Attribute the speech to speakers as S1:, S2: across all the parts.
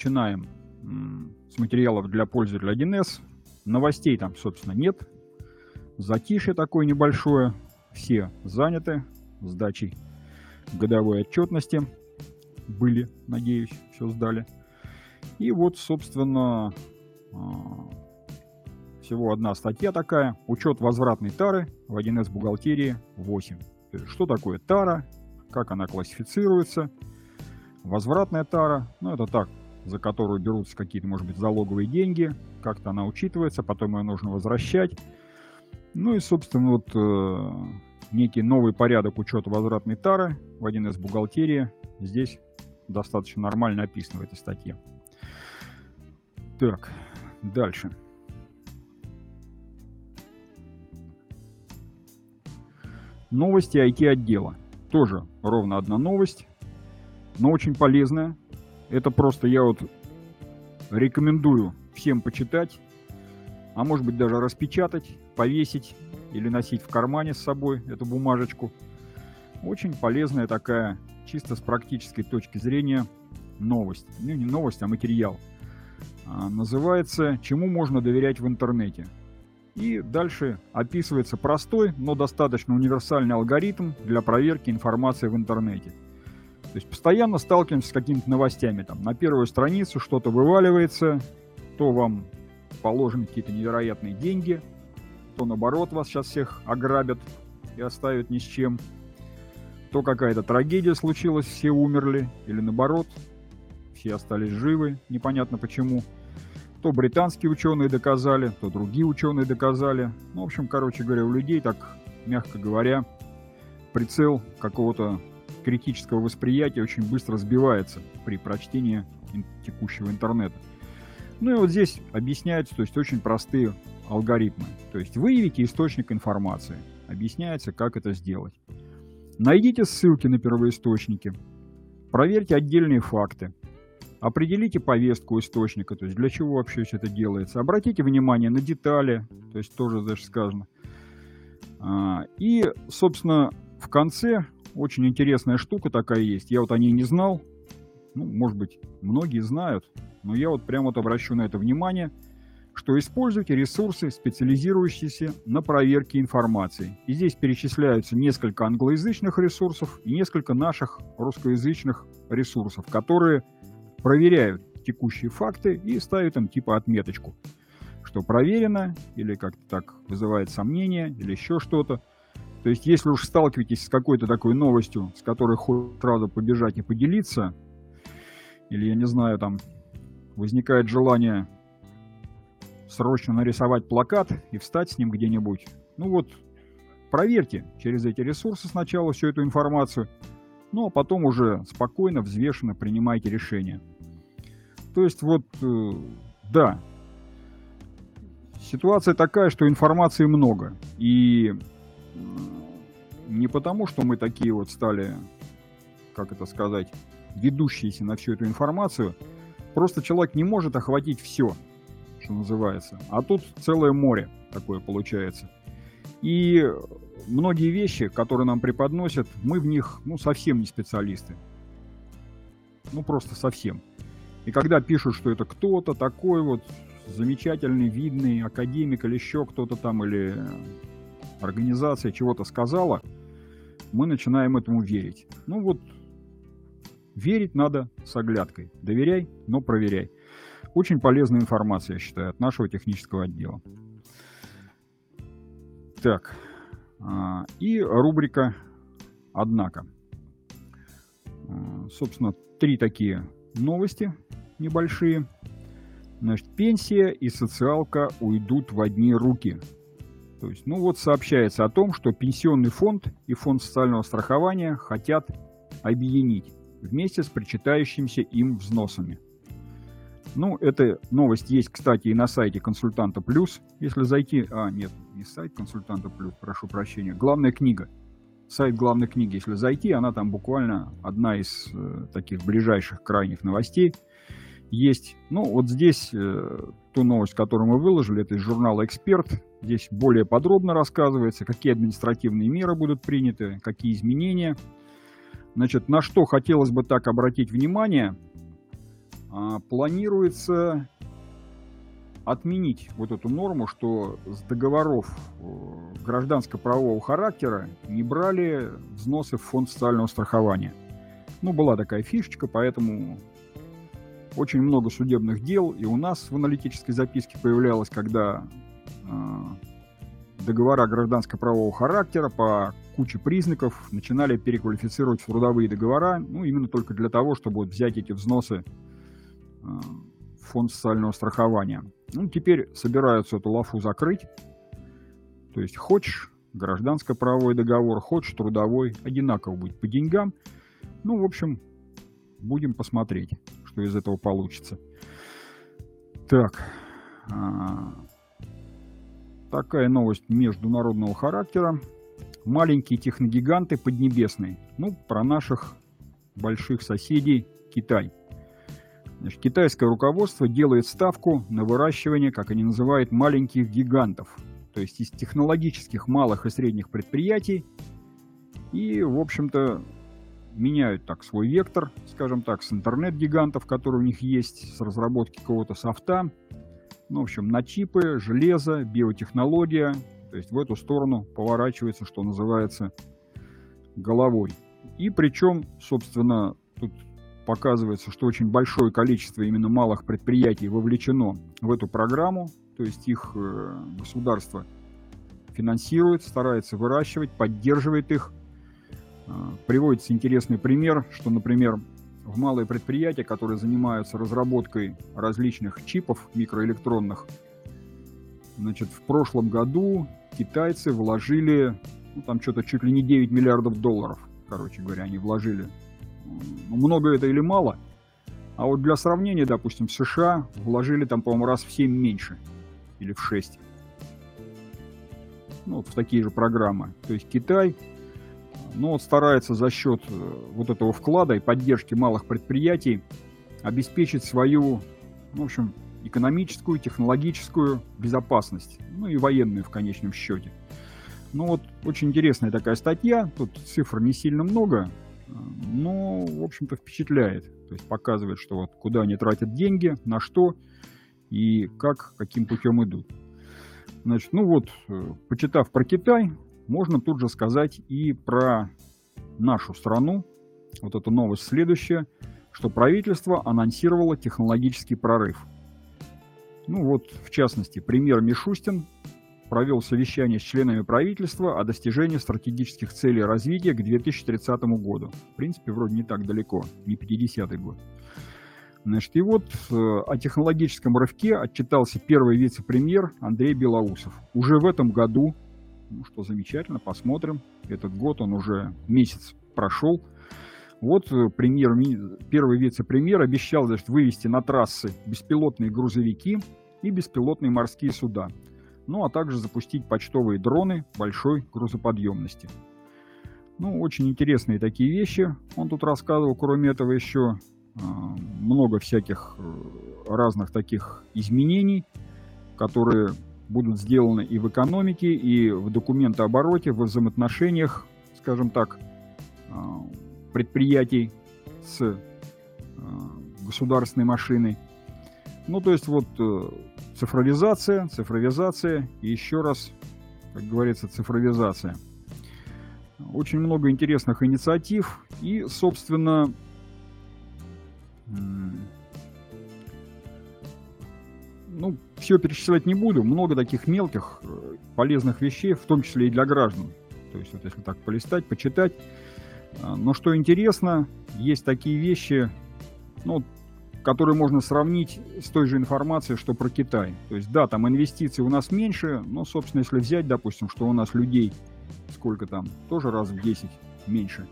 S1: начинаем с материалов для пользователя 1С. Новостей там, собственно, нет. Затишье такое небольшое. Все заняты сдачей годовой отчетности. Были, надеюсь, все сдали. И вот, собственно, а, всего одна статья такая. Учет возвратной тары в 1С бухгалтерии 8. Что такое тара, как она классифицируется. Возвратная тара, ну это так, за которую берутся какие-то, может быть, залоговые деньги, как-то она учитывается, потом ее нужно возвращать. Ну и, собственно, вот э, некий новый порядок учета возвратной тары в 1С бухгалтерии здесь достаточно нормально описан в этой статье. Так, дальше. Новости IT-отдела. Тоже ровно одна новость, но очень полезная. Это просто я вот рекомендую всем почитать, а может быть даже распечатать, повесить или носить в кармане с собой эту бумажечку. Очень полезная такая, чисто с практической точки зрения, новость. Ну, не новость, а материал. А, называется «Чему можно доверять в интернете?». И дальше описывается простой, но достаточно универсальный алгоритм для проверки информации в интернете. То есть постоянно сталкиваемся с какими-то новостями. Там, на первую страницу что-то вываливается, то вам положены какие-то невероятные деньги, то наоборот вас сейчас всех ограбят и оставят ни с чем. То какая-то трагедия случилась, все умерли, или наоборот, все остались живы, непонятно почему. То британские ученые доказали, то другие ученые доказали. Ну, в общем, короче говоря, у людей так, мягко говоря, прицел какого-то критического восприятия очень быстро сбивается при прочтении текущего интернета. Ну и вот здесь объясняется, то есть очень простые алгоритмы. То есть выявите источник информации. Объясняется, как это сделать. Найдите ссылки на первоисточники. Проверьте отдельные факты. Определите повестку источника, то есть для чего вообще все это делается. Обратите внимание на детали, то есть тоже даже сказано. А, и, собственно, в конце очень интересная штука такая есть. Я вот о ней не знал. Ну, может быть, многие знают, но я вот прямо вот обращу на это внимание, что используйте ресурсы, специализирующиеся на проверке информации. И здесь перечисляются несколько англоязычных ресурсов и несколько наших русскоязычных ресурсов, которые проверяют текущие факты и ставят им типа отметочку, что проверено, или как-то так вызывает сомнения, или еще что-то. То есть, если уж сталкиваетесь с какой-то такой новостью, с которой хочется сразу побежать и поделиться, или, я не знаю, там возникает желание срочно нарисовать плакат и встать с ним где-нибудь, ну вот, проверьте через эти ресурсы сначала всю эту информацию, ну а потом уже спокойно, взвешенно принимайте решение. То есть вот, э, да, ситуация такая, что информации много. И не потому, что мы такие вот стали, как это сказать, ведущиеся на всю эту информацию, просто человек не может охватить все, что называется. А тут целое море такое получается. И многие вещи, которые нам преподносят, мы в них ну, совсем не специалисты. Ну, просто совсем. И когда пишут, что это кто-то такой вот замечательный, видный академик или еще кто-то там, или организация чего-то сказала, мы начинаем этому верить. Ну вот, верить надо с оглядкой. Доверяй, но проверяй. Очень полезная информация, я считаю, от нашего технического отдела. Так, а, и рубрика «Однако». А, собственно, три такие новости небольшие. Значит, пенсия и социалка уйдут в одни руки. То есть, ну вот сообщается о том, что пенсионный фонд и фонд социального страхования хотят объединить вместе с причитающимися им взносами. Ну, эта новость есть, кстати, и на сайте Консультанта Плюс. Если зайти... А, нет, не сайт Консультанта Плюс, прошу прощения. Главная книга. Сайт главной книги, если зайти, она там буквально одна из э, таких ближайших крайних новостей – есть. Ну, вот здесь э, ту новость, которую мы выложили, это из журнала «Эксперт». Здесь более подробно рассказывается, какие административные меры будут приняты, какие изменения. Значит, на что хотелось бы так обратить внимание. а, планируется отменить вот эту норму, что с договоров э, гражданско-правового характера не брали взносы в фонд социального страхования. Ну, была такая фишечка, поэтому очень много судебных дел и у нас в аналитической записке появлялось, когда договора гражданско-правового характера по куче признаков начинали переквалифицировать в трудовые договора, ну, именно только для того, чтобы вот взять эти взносы э, в фонд социального страхования. Ну, теперь собираются эту лафу закрыть. То есть хочешь гражданско-правовой договор, хочешь трудовой, одинаково будет по деньгам. Ну, в общем, будем посмотреть, что из этого получится. Так, а, такая новость международного характера. Маленькие техногиганты поднебесные. Ну, про наших больших соседей Китай. Значит, китайское руководство делает ставку на выращивание, как они называют, маленьких гигантов. То есть из технологических малых и средних предприятий. И, в общем-то, меняют так свой вектор, скажем так, с интернет-гигантов, которые у них есть, с разработки какого-то софта. Ну, в общем, на чипы, железо, биотехнология. То есть в эту сторону поворачивается, что называется, головой. И причем, собственно, тут показывается, что очень большое количество именно малых предприятий вовлечено в эту программу, то есть их э, государство финансирует, старается выращивать, поддерживает их. Э, приводится интересный пример, что, например, в малые предприятия, которые занимаются разработкой различных чипов микроэлектронных, значит, в прошлом году китайцы вложили, ну, там что-то чуть ли не 9 миллиардов долларов, короче говоря, они вложили ну, много это или мало. А вот для сравнения, допустим, в США вложили там, по-моему, раз в 7 меньше. Или в 6. Ну, вот в такие же программы. То есть Китай, ну, вот старается за счет э, вот этого вклада и поддержки малых предприятий обеспечить свою, в общем, экономическую, технологическую безопасность. Ну и военную в конечном счете. Ну вот очень интересная такая статья. Тут цифр не сильно много но, в общем-то, впечатляет. То есть показывает, что вот куда они тратят деньги, на что и как, каким путем идут. Значит, ну вот, э, почитав про Китай, можно тут же сказать и про нашу страну. Вот эта новость следующая, что правительство анонсировало технологический прорыв. Ну вот, в частности, премьер Мишустин провел совещание с членами правительства о достижении стратегических целей развития к 2030 году. В принципе, вроде не так далеко, не 50-й год. Значит, и вот э, о технологическом рывке отчитался первый вице-премьер Андрей Белоусов. Уже в этом году, ну что замечательно, посмотрим, этот год он уже месяц прошел, вот э, премьер, первый вице-премьер обещал значит, вывести на трассы беспилотные грузовики и беспилотные морские суда – ну а также запустить почтовые дроны большой грузоподъемности. Ну, очень интересные такие вещи он тут рассказывал. Кроме этого еще э, много всяких э, разных таких изменений, которые будут сделаны и в экономике, и в документообороте, в взаимоотношениях, скажем так, э, предприятий с э, государственной машиной. Ну, то есть вот э, цифровизация, цифровизация и еще раз, как говорится, цифровизация. Очень много интересных инициатив и, собственно, ну, все перечислять не буду. Много таких мелких э, полезных вещей, в том числе и для граждан. То есть, вот если так полистать, почитать. А, но что интересно, есть такие вещи, ну, который можно сравнить с той же информацией, что про Китай. То есть, да, там инвестиций у нас меньше, но, собственно, если взять, допустим, что у нас людей сколько там, тоже раз в 10 меньше.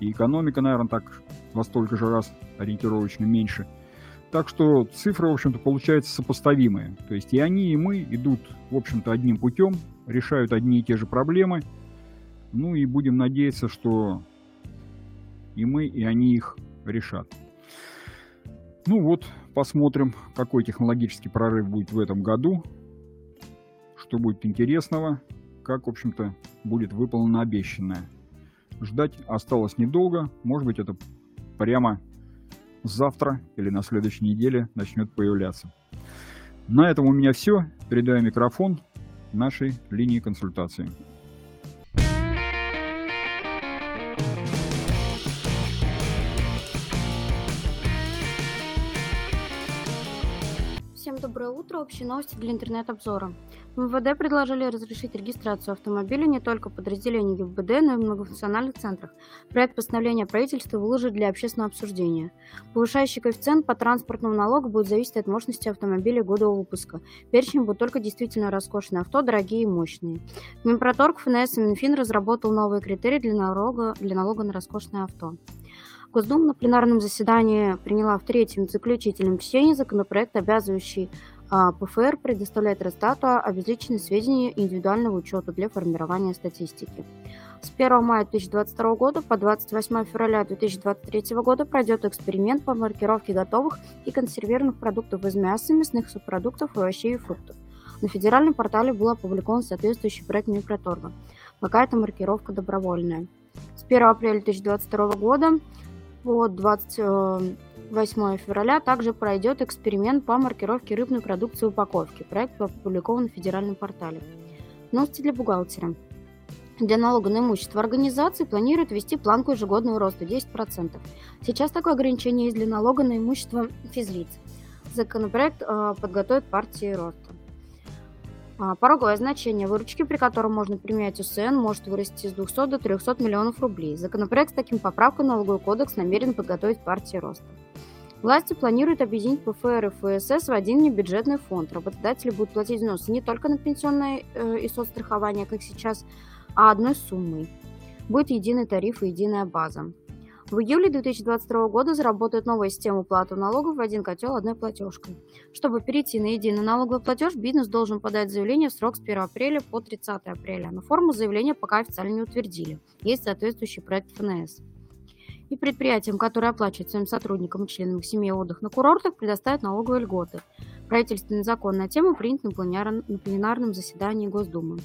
S1: И экономика, наверное, так во столько же раз ориентировочно меньше. Так что цифры, в общем-то, получаются сопоставимые. То есть и они, и мы идут, в общем-то, одним путем, решают одни и те же проблемы. Ну и будем надеяться, что и мы, и они их решат. Ну вот, посмотрим, какой технологический прорыв будет в этом году, что будет интересного, как, в общем-то, будет выполнено обещанное. Ждать осталось недолго, может быть, это прямо завтра или на следующей неделе начнет появляться. На этом у меня все. Передаю микрофон нашей линии консультации.
S2: Утро. Общие новости для интернет-обзора. МВД предложили разрешить регистрацию автомобиля не только подразделений ГИБДД, но и в многофункциональных центрах. Проект постановления правительства выложит для общественного обсуждения. Повышающий коэффициент по транспортному налогу будет зависеть от мощности автомобиля года выпуска. Перечень будут только действительно роскошные авто, дорогие и мощные. Минпроторг, ФНС и Минфин разработал новые критерии для налога, для налога на роскошное авто. Госдума на пленарном заседании приняла в третьем заключительном чтении законопроект, обязывающий ПФР предоставлять Росстату обезличенные сведения индивидуального учета для формирования статистики. С 1 мая 2022 года по 28 февраля 2023 года пройдет эксперимент по маркировке готовых и консервированных продуктов из мяса, мясных субпродуктов, овощей и фруктов. На федеральном портале был опубликован соответствующий проект Минпроторга. Пока эта маркировка добровольная. С 1 апреля 2022 года по 28 февраля также пройдет эксперимент по маркировке рыбной продукции упаковки. Проект опубликован на федеральном портале. Новости для бухгалтера. Для налога на имущество организации планируют ввести планку ежегодного роста 10%. Сейчас такое ограничение есть для налога на имущество физлиц. Законопроект э, подготовит партии роста. А, пороговое значение выручки, при котором можно применять УСН, может вырасти с 200 до 300 миллионов рублей. Законопроект с таким поправкой налоговый кодекс намерен подготовить партии роста. Власти планируют объединить ПФР и ФСС в один небюджетный фонд. Работодатели будут платить взносы не только на пенсионное э, и соцстрахование, как сейчас, а одной суммой. Будет единый тариф и единая база. В июле 2022 года заработает новая система уплаты налогов в один котел одной платежкой. Чтобы перейти на единый налоговый платеж, бизнес должен подать заявление в срок с 1 апреля по 30 апреля. Но форму заявления пока официально не утвердили. Есть соответствующий проект ФНС. И предприятиям, которые оплачивают своим сотрудникам и членам их семьи отдых на курортах, предоставят налоговые льготы. Правительственный закон на тему принят на пленарном заседании Госдумы.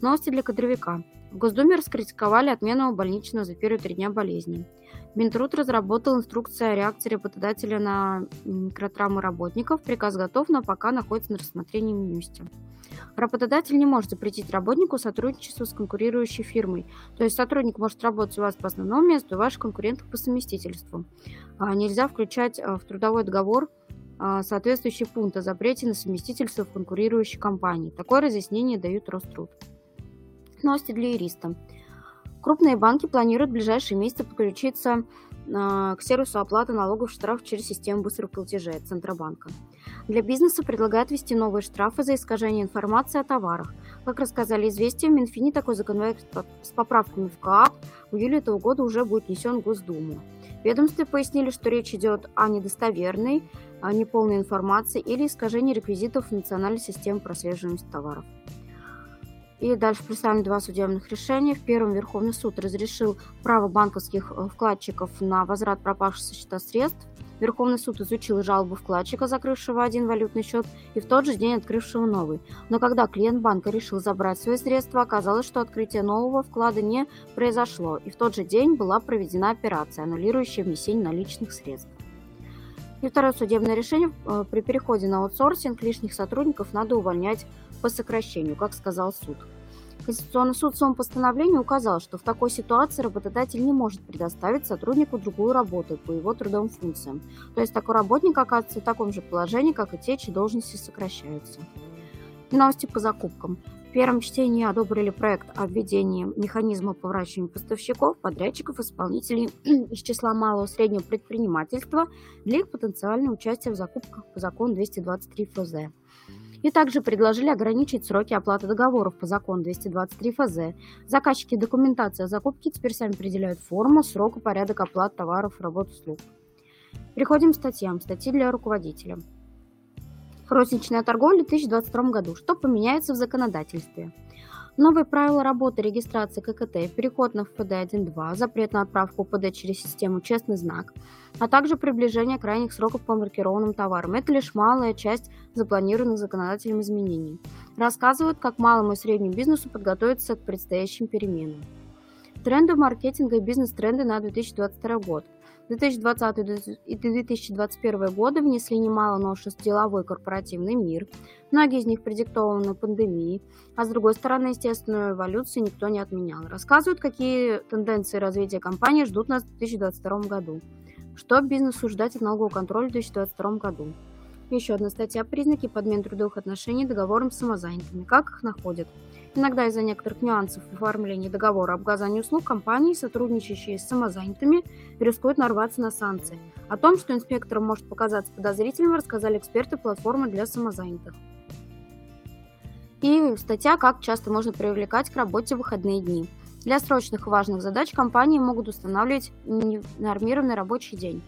S2: Новости для кадровика. В Госдуме раскритиковали отмену больничного за первые три дня болезни. Минтруд разработал инструкцию о реакции работодателя на микротравмы работников. Приказ готов, но пока находится на рассмотрении Минюсте. Работодатель не может запретить работнику сотрудничество с конкурирующей фирмой. То есть сотрудник может работать у вас по основному месту ваших конкурентов по совместительству. А нельзя включать а, в трудовой договор а, соответствующий пункт о запрете на совместительство в конкурирующей компании. Такое разъяснение дают Роструд. Новости для юриста. Крупные банки планируют в ближайшие месяцы подключиться а, к сервису оплаты налогов штрафов через систему быстрых платежей Центробанка. Для бизнеса предлагают ввести новые штрафы за искажение информации о товарах. Как рассказали известия, в Минфине такой законопроект с поправками в КАП в июле этого года уже будет внесен в Госдуму. Ведомстве пояснили, что речь идет о недостоверной, неполной информации или искажении реквизитов национальной системы прослеживаемости товаров. И дальше представим два судебных решения. В первом Верховный суд разрешил право банковских э, вкладчиков на возврат пропавших со счета средств. Верховный суд изучил жалобу вкладчика, закрывшего один валютный счет, и в тот же день открывшего новый. Но когда клиент банка решил забрать свои средства, оказалось, что открытие нового вклада не произошло, и в тот же день была проведена операция, аннулирующая внесение наличных средств. И второе судебное решение. Э, при переходе на аутсорсинг лишних сотрудников надо увольнять по сокращению, как сказал суд. Конституционный суд в своем постановлении указал, что в такой ситуации работодатель не может предоставить сотруднику другую работу по его трудовым функциям. То есть такой работник оказывается в таком же положении, как и те, чьи должности сокращаются. И новости по закупкам первом чтении одобрили проект о введении механизма по выращиванию поставщиков, подрядчиков, исполнителей из числа малого и среднего предпринимательства для их потенциального участия в закупках по закону 223 ФЗ. И также предложили ограничить сроки оплаты договоров по закону 223 ФЗ. Заказчики документации о закупке теперь сами определяют форму, срок и порядок оплаты товаров, работ, услуг. Переходим к статьям. Статьи для руководителя. Розничная торговля в 2022 году. Что поменяется в законодательстве? Новые правила работы регистрации ККТ, переход на ФПД 1.2, запрет на отправку ПД через систему «Честный знак», а также приближение крайних сроков по маркированным товарам. Это лишь малая часть запланированных законодателем изменений. Рассказывают, как малому и среднему бизнесу подготовиться к предстоящим переменам. Тренды маркетинга и бизнес-тренды на 2022 год. 2020 и 2021 годы внесли немало новшеств в деловой корпоративный мир. Многие из них предиктованы пандемией, а с другой стороны, естественную эволюцию никто не отменял. Рассказывают, какие тенденции развития компании ждут нас в 2022 году. Что бизнесу ждать от налогового контроля в 2022 году. Еще одна статья «Признаки подмен трудовых отношений договором с самозанятыми. Как их находят?» Иногда из-за некоторых нюансов в договора об оказании услуг компании, сотрудничающие с самозанятыми, рискуют нарваться на санкции. О том, что инспекторам может показаться подозрительным, рассказали эксперты платформы для самозанятых. И статья «Как часто можно привлекать к работе в выходные дни». Для срочных и важных задач компании могут устанавливать нормированный рабочий день.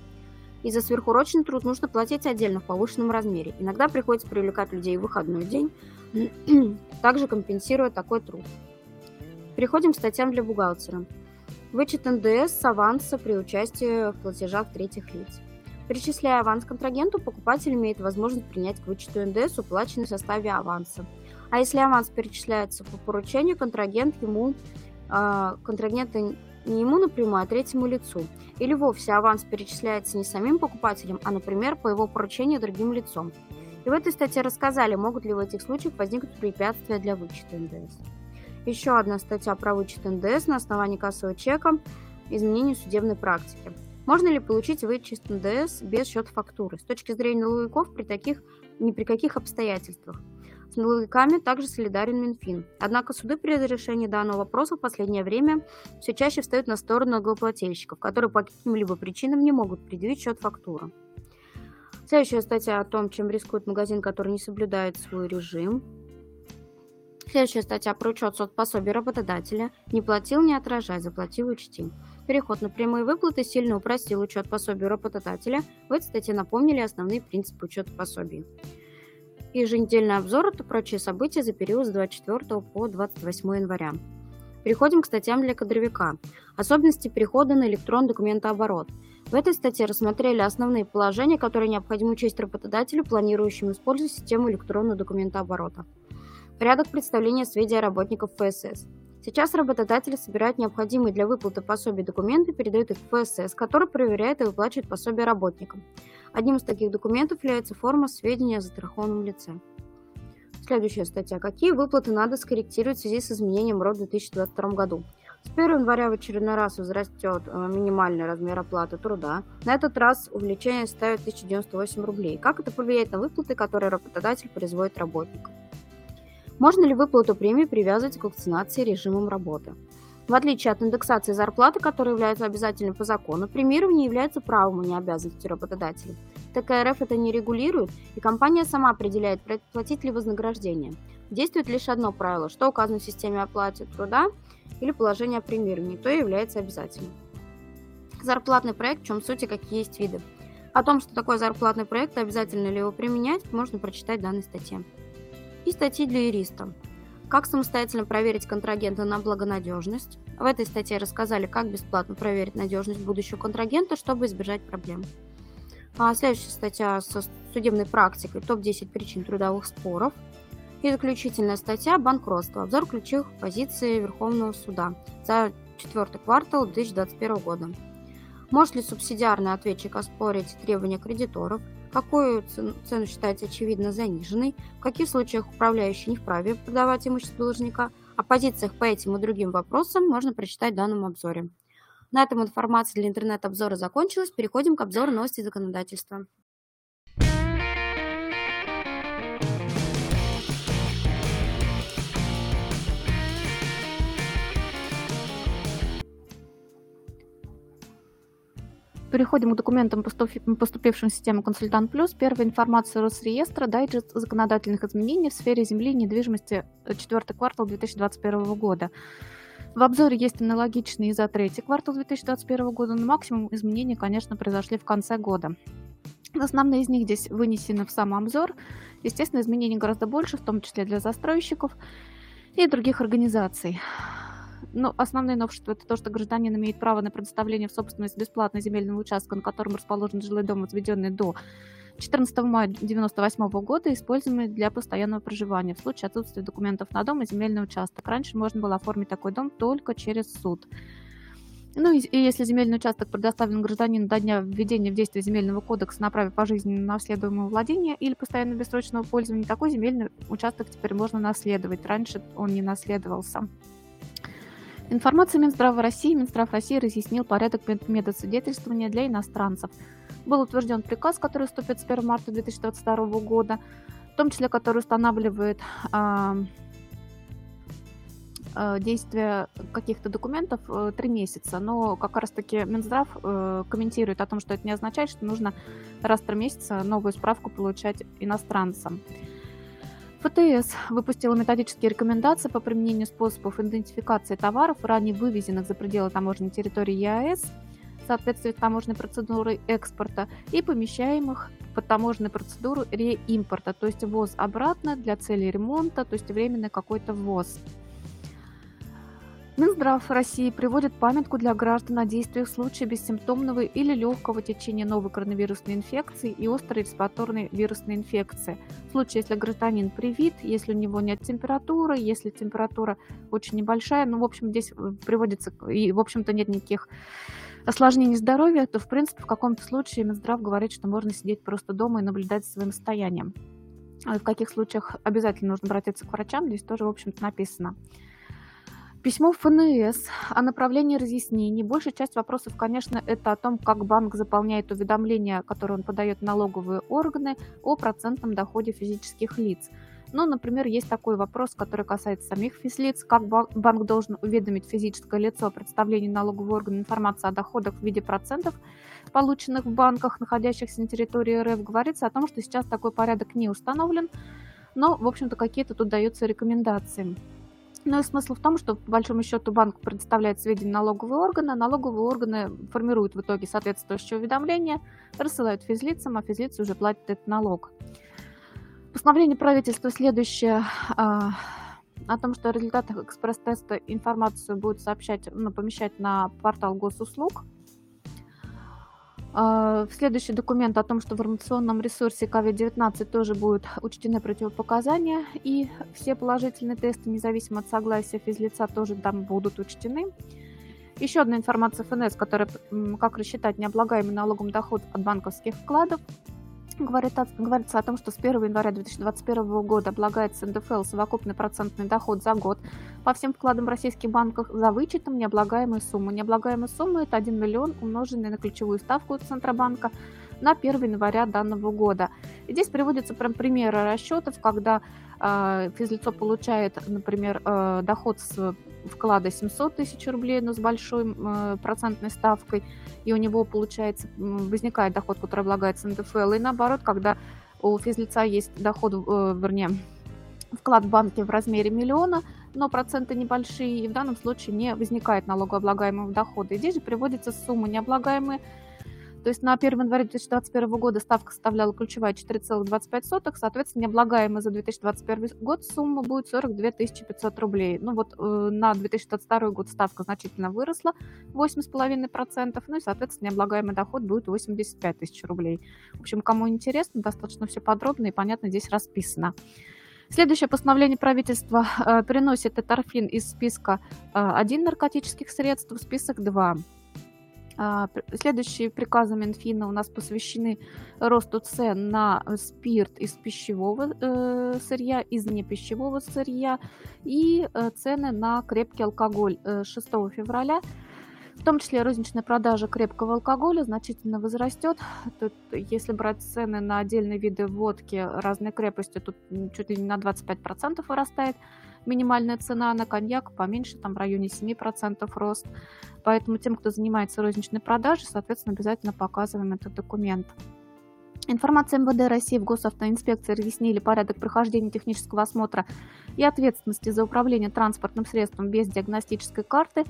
S2: И за сверхурочный труд нужно платить отдельно в повышенном размере. Иногда приходится привлекать людей в выходной день, также компенсируя такой труд. Переходим к статьям для бухгалтера. Вычет НДС с аванса при участии в платежах третьих лиц. Перечисляя аванс контрагенту, покупатель имеет возможность принять к вычету НДС, уплаченный в составе аванса. А если аванс перечисляется по поручению, контрагент ему, э, контрагента не ему напрямую, а третьему лицу. Или вовсе аванс перечисляется не самим покупателем, а, например, по его поручению другим лицом. И в этой статье рассказали, могут ли в этих случаях возникнуть препятствия для вычета НДС. Еще одна статья про вычет НДС на основании кассового чека, изменению судебной практики. Можно ли получить вычет НДС без счета фактуры? С точки зрения налоговиков, при таких, ни при каких обстоятельствах. С налоговиками также солидарен Минфин. Однако суды при разрешении данного вопроса в последнее время все чаще встают на сторону налогоплательщиков, которые по каким-либо причинам не могут предъявить счет фактуры. Следующая статья о том, чем рискует магазин, который не соблюдает свой режим. Следующая статья про учет соцпособий работодателя. Не платил, не отражай, заплатил, учти. Переход на прямые выплаты сильно упростил учет пособий работодателя. В этой статье напомнили основные принципы учета пособий. Еженедельный обзор – это прочие события за период с 24 по 28 января. Переходим к статьям для кадровика. Особенности перехода на электронный документооборот – в этой статье рассмотрели основные положения, которые необходимо учесть работодателю, планирующему использовать систему электронного документооборота. Порядок представления сведений работников ФСС. Сейчас работодатели собирают необходимые для выплаты пособий документы и передают их в ФСС, который проверяет и выплачивает пособия работникам. Одним из таких документов является форма сведения о застрахованном лице. Следующая статья. Какие выплаты надо скорректировать в связи с изменением РОД в 2022 году? С 1 января в очередной раз возрастет э, минимальный размер оплаты труда. На этот раз увеличение ставит 1098 рублей. Как это повлияет на выплаты, которые работодатель производит работникам? Можно ли выплату премии привязывать к вакцинации режимом работы? В отличие от индексации зарплаты, которая является обязательной по закону, премирование является правом, а не обязанностью работодателя. ТКРФ это не регулирует, и компания сама определяет, платить ли вознаграждение. Действует лишь одно правило, что указано в системе оплаты труда или положение о премировании, то является обязательным. Зарплатный проект, в чем суть и какие есть виды. О том, что такое зарплатный проект и обязательно ли его применять, можно прочитать в данной статье. И статьи для юриста. Как самостоятельно проверить контрагента на благонадежность. В этой статье рассказали, как бесплатно проверить надежность будущего контрагента, чтобы избежать проблем. А следующая статья со судебной практикой «Топ-10 причин трудовых споров». И заключительная статья «Банкротство. Обзор ключевых позиций Верховного суда за четвертый квартал 2021 года». Может ли субсидиарный ответчик оспорить требования кредиторов? Какую цену считать очевидно заниженной? В каких случаях управляющий не вправе продавать имущество должника? О позициях по этим и другим вопросам можно прочитать в данном обзоре. На этом информация для интернет-обзора закончилась. Переходим к обзору новостей законодательства.
S3: Переходим к документам, поступившим в систему «Консультант Плюс». Первая информация Росреестра, дайджест законодательных изменений в сфере земли и недвижимости э, четвертый квартал 2021 года. В обзоре есть аналогичные за третий квартал 2021 года, но максимум изменений, конечно, произошли в конце года. Основные из них здесь вынесены в сам обзор. Естественно, изменений гораздо больше, в том числе для застройщиков и других организаций. Ну, основные новшества это то, что гражданин имеет право на предоставление в собственность бесплатно земельного участка, на котором расположен жилой дом, возведенный до 14 мая 1998 года, используемый для постоянного проживания в случае отсутствия документов на дом и земельный участок. Раньше можно было оформить такой дом только через суд. Ну и, и если земельный участок предоставлен гражданину до дня введения в действие земельного кодекса на праве пожизненного наследуемого владения или постоянно бессрочного пользования, такой земельный участок теперь можно наследовать. Раньше он не наследовался. Информация Минздрава России. Минздрав России разъяснил порядок медосвидетельствования для иностранцев. Был утвержден приказ, который вступит с 1 марта 2022 года, в том числе который устанавливает э, действие каких-то документов э, три месяца. Но как раз-таки Минздрав э, комментирует о том, что это не означает, что нужно раз в три месяца новую справку получать иностранцам. ФТС выпустила методические рекомендации по применению способов идентификации товаров, ранее вывезенных за пределы таможенной территории ЕАЭС, соответствии таможенной процедурой экспорта и помещаемых под таможенную процедуру реимпорта, то есть ввоз обратно для целей ремонта, то есть временный какой-то ввоз. Минздрав России приводит памятку для граждан о действиях в случае бессимптомного или легкого течения новой коронавирусной инфекции и острой респираторной вирусной инфекции. В случае, если гражданин привит, если у него нет температуры, если температура очень небольшая, ну, в общем, здесь э, приводится, и, в общем-то, нет никаких осложнений здоровья, то, в принципе, в каком-то случае Минздрав говорит, что можно сидеть просто дома и наблюдать за своим состоянием. А в каких случаях обязательно нужно обратиться к врачам, здесь тоже, в общем-то, написано. Письмо ФНС о направлении разъяснений. Большая часть вопросов, конечно, это о том, как банк заполняет уведомления, которые он подает налоговые органы о процентном доходе физических лиц. Ну, например, есть такой вопрос, который касается самих физлиц. Как банк должен уведомить физическое лицо о представлении налогового органа информации о доходах в виде процентов, полученных в банках, находящихся на территории РФ. Говорится о том, что сейчас такой порядок не установлен, но, в общем-то, какие-то тут даются рекомендации. Но смысл в том, что по большому счету банк предоставляет сведения налоговые органы, а налоговые органы формируют в итоге соответствующее уведомление, рассылают физлицам, а физлицы уже платят этот налог. Постановление правительства следующее а, о том, что о результатах экспресс-теста информацию будет сообщать, ну, помещать на портал госуслуг – в следующий документ о том, что в информационном ресурсе COVID-19 тоже будут учтены противопоказания, и все положительные тесты, независимо от согласия физлица, тоже там будут учтены. Еще одна информация ФНС, которая, как рассчитать необлагаемый налогом доход от банковских вкладов говорит, говорится о том, что с 1 января 2021 года облагается НДФЛ совокупный процентный доход за год по всем вкладам в российских банках за вычетом необлагаемой суммы. Необлагаемая сумма – это 1 миллион, умноженный на ключевую ставку Центробанка на 1 января данного года. И здесь приводятся прям примеры расчетов, когда э, физлицо получает, например, э, доход с вклада 700 тысяч рублей, но с большой э, процентной ставкой, и у него, получается, возникает доход, который облагается НДФЛ, и наоборот, когда у физлица есть доход, э, вернее, вклад в банке в размере миллиона, но проценты небольшие, и в данном случае не возникает налогооблагаемого дохода. И здесь же приводится сумма необлагаемые то есть на 1 января 2021 года ставка составляла ключевая 4,25, соответственно, необлагаемая за 2021 год сумма будет 42 500 рублей. Ну вот э, на 2022 год ставка значительно выросла, 8,5%, ну и, соответственно, необлагаемый доход будет 85 тысяч рублей. В общем, кому интересно, достаточно все подробно и понятно здесь расписано. Следующее постановление правительства э, переносит эторфин из списка э, 1 наркотических средств в список 2. А, следующие приказы Минфина у нас посвящены росту цен на спирт из пищевого э, сырья, из непищевого сырья и э, цены на крепкий алкоголь 6 э, февраля. В том числе розничная продажа крепкого алкоголя значительно возрастет. Тут, если брать цены на отдельные виды водки разной крепости, тут чуть ли не на 25% вырастает минимальная цена на коньяк поменьше, там в районе 7% рост. Поэтому тем, кто занимается розничной продажей, соответственно, обязательно показываем этот документ. Информация МВД России в госавтоинспекции разъяснили порядок прохождения технического осмотра и ответственности за управление транспортным средством без диагностической карты.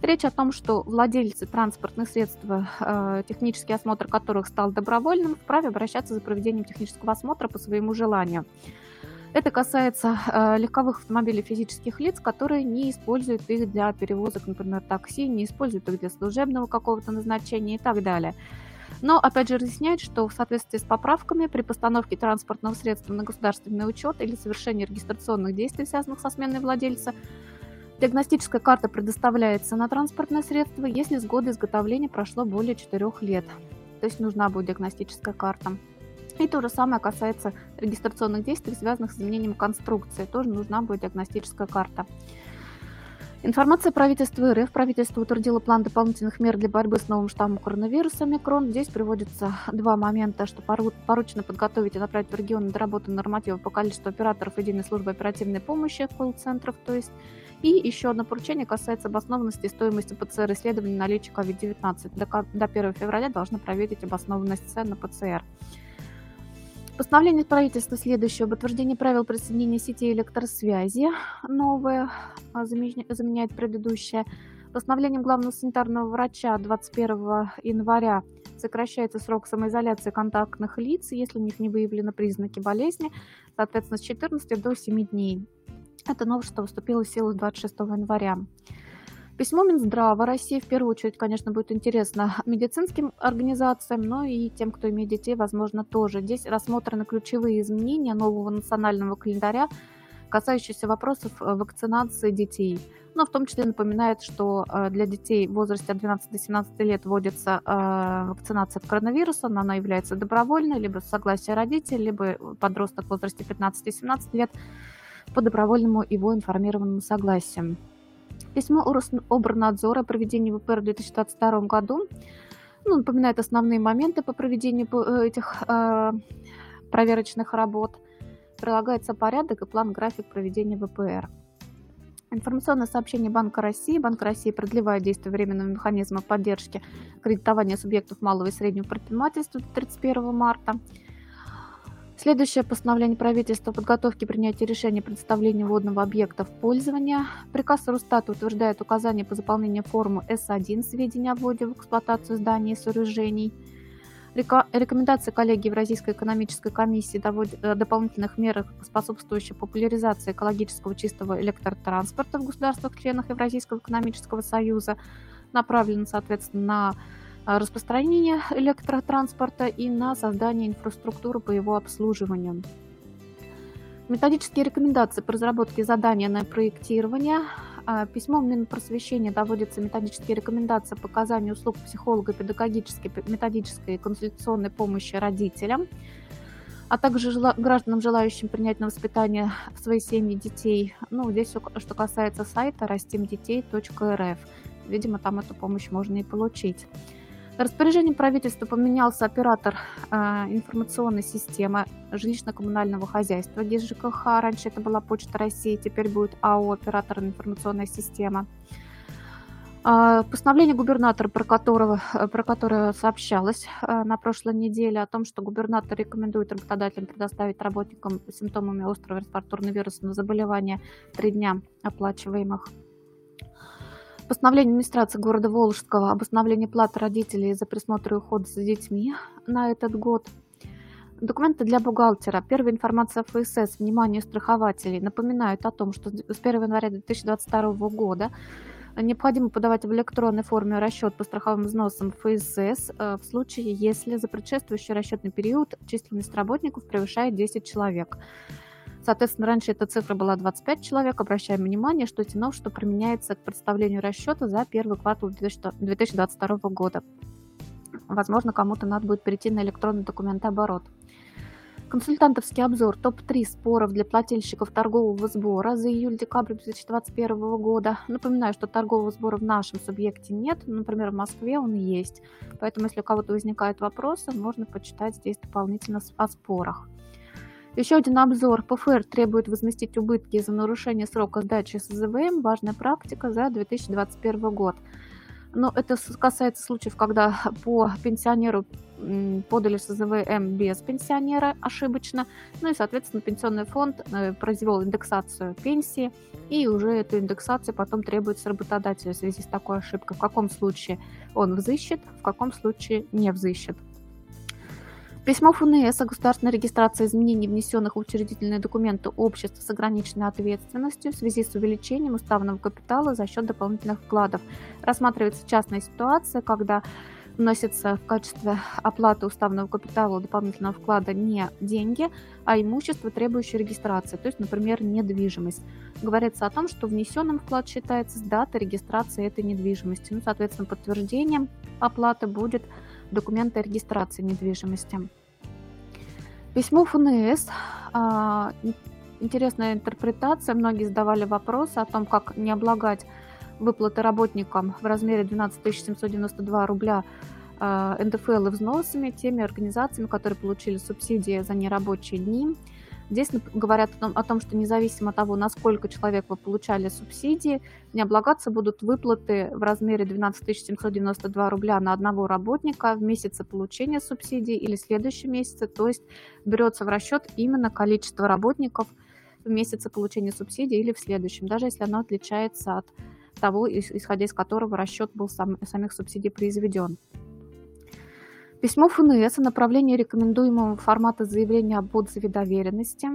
S3: Речь о том, что владельцы транспортных средств, э, технический осмотр которых стал добровольным, вправе обращаться за проведением технического осмотра по своему желанию. Это касается э, легковых автомобилей физических лиц, которые не используют их для перевозок, например, такси, не используют их для служебного какого-то назначения и так далее. Но, опять же, разъясняет, что в соответствии с поправками при постановке транспортного средства на государственный учет или совершении регистрационных действий, связанных со сменой владельца, Диагностическая карта предоставляется на транспортное средство, если с года изготовления прошло более 4 лет. То есть нужна будет диагностическая карта. И то же самое касается регистрационных действий, связанных с изменением конструкции. Тоже нужна будет диагностическая карта. Информация правительства РФ. Правительство утвердило план дополнительных мер для борьбы с новым штаммом коронавируса микрон. Здесь приводятся два момента, что поручено подготовить и направить в регион доработанные нормативы по количеству операторов единой службы оперативной помощи, колл-центров, то есть и еще одно поручение касается обоснованности стоимости ПЦР-исследований наличия COVID-19. До, до 1 февраля должны проверить обоснованность цен на ПЦР. Постановление правительства следующее. Об утверждении правил присоединения сетей электросвязи. Новое а, заменяет предыдущее. Постановлением главного санитарного врача 21 января сокращается срок самоизоляции контактных лиц, если у них не выявлены признаки болезни, соответственно, с 14 до 7 дней. Это новшество вступило в силу 26 января. Письмо Минздрава России в первую очередь, конечно, будет интересно медицинским организациям, но и тем, кто имеет детей, возможно, тоже. Здесь рассмотрены ключевые изменения нового национального календаря, касающиеся вопросов э, вакцинации детей. Но в том числе напоминает, что э, для детей в возрасте от 12 до 17 лет вводится э, вакцинация от коронавируса, но она является добровольной, либо с согласия родителей, либо подросток в возрасте 15-17 лет по добровольному его информированному согласию. Письмо Обрнадзора о проведении ВПР в 2022 году ну, напоминает основные моменты по проведению э, этих э, проверочных работ. Прилагается порядок и план-график проведения ВПР. Информационное сообщение Банка России. Банк России продлевает действие временного механизма поддержки кредитования субъектов малого и среднего предпринимательства до 31 марта. Следующее постановление правительства о подготовке принятия решения предоставления водного объекта в пользование. Приказ Росстата утверждает указания по заполнению формы С1 сведения о вводе в эксплуатацию зданий и сооружений. Рекомендации коллегии Евразийской экономической комиссии о дополнительных мерах, способствующих популяризации экологического чистого электротранспорта в государствах-членах Евразийского экономического союза, направлены, соответственно, на а, распространения электротранспорта и на создание инфраструктуры по его обслуживанию. Методические рекомендации по разработке задания на проектирование. А, письмом Минпросвещения доводятся методические рекомендации по оказанию услуг психолого-педагогической, методической и консультационной помощи родителям, а также гражданам, желающим принять на воспитание в свои семьи детей. Ну, здесь что касается сайта rastimdetей.рф. Видимо, там эту помощь можно и получить. Распоряжением правительства поменялся оператор э, информационной системы жилищно-коммунального хозяйства ГИС ЖКХ. Раньше это была Почта России, теперь будет АО «Оператор информационная система». Э, постановление губернатора, про, которого, про которое сообщалось э, на прошлой неделе, о том, что губернатор рекомендует работодателям предоставить работникам с симптомами острого респираторного вирусного заболевания три дня оплачиваемых Постановление администрации города Волжского об установлении платы родителей за присмотр и уход за детьми на этот год. Документы для бухгалтера. Первая информация ФСС. Внимание страхователей. Напоминают о том, что с 1 января 2022 года необходимо подавать в электронной форме расчет по страховым взносам ФСС э, в случае, если за предшествующий расчетный период численность работников превышает 10 человек. Соответственно, раньше эта цифра была 25 человек. Обращаем внимание, что эти новшества применяются к представлению расчета за первый квартал 2022 года. Возможно, кому-то надо будет перейти на электронный документооборот. Консультантовский обзор топ-3 споров для плательщиков торгового сбора за июль-декабрь 2021 года. Напоминаю, что торгового сбора в нашем субъекте нет, например, в Москве он есть. Поэтому, если у кого-то возникают вопросы, можно почитать здесь дополнительно о спорах. Еще один обзор. ПФР требует возместить убытки из-за нарушения срока сдачи СЗВМ. Важная практика за 2021 год. Но это касается случаев, когда по пенсионеру подали СЗВМ без пенсионера ошибочно. Ну и, соответственно, пенсионный фонд э, произвел индексацию пенсии, и уже эту индексацию потом требуется работодателю в связи с такой ошибкой. В каком случае он взыщет, в каком случае не взыщет. Письмо ФНС о государственной регистрации изменений, внесенных в учредительные документы общества с ограниченной ответственностью в связи с увеличением уставного капитала за счет дополнительных вкладов. Рассматривается частная ситуация, когда вносится в качестве оплаты уставного капитала дополнительного вклада не деньги, а имущество, требующее регистрации, то есть, например, недвижимость. Говорится о том, что внесенным вклад считается с даты регистрации этой недвижимости. Ну, соответственно, подтверждением оплаты будет документ о регистрации недвижимости. Письмо ФНС. А, интересная интерпретация. Многие задавали вопросы о том, как не облагать выплаты работникам в размере 12 792 рубля э, НДФЛ и взносами теми организациями, которые получили субсидии за нерабочие дни. Здесь говорят о том, о том, что независимо от того, насколько человек вы получали субсидии, не облагаться будут выплаты в размере 12 792 рубля на одного работника в месяце получения субсидий или следующем месяце. То есть берется в расчет именно количество работников в месяце получения субсидий или в следующем, даже если оно отличается от того, исходя из которого расчет был сам, самих субсидий произведен. Письмо ФНС о направлении рекомендуемого формата заявления об отзыве доверенности.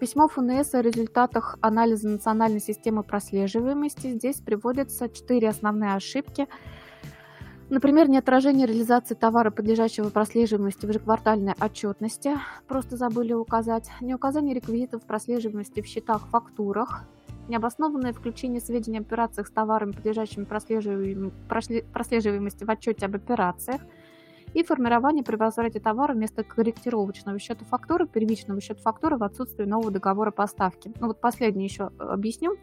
S3: Письмо ФНС о результатах анализа национальной системы прослеживаемости. Здесь приводятся четыре основные ошибки. Например, неотражение реализации товара, подлежащего прослеживаемости в ежеквартальной отчетности, просто забыли указать, не указание реквизитов прослеживаемости в счетах, фактурах, необоснованное включение сведений об операциях с товарами, подлежащими прослеживаемости в отчете об операциях, и формирование при возврате товара вместо корректировочного счета фактуры, первичного счета фактуры в отсутствии нового договора поставки. Ну вот последнее еще объясню.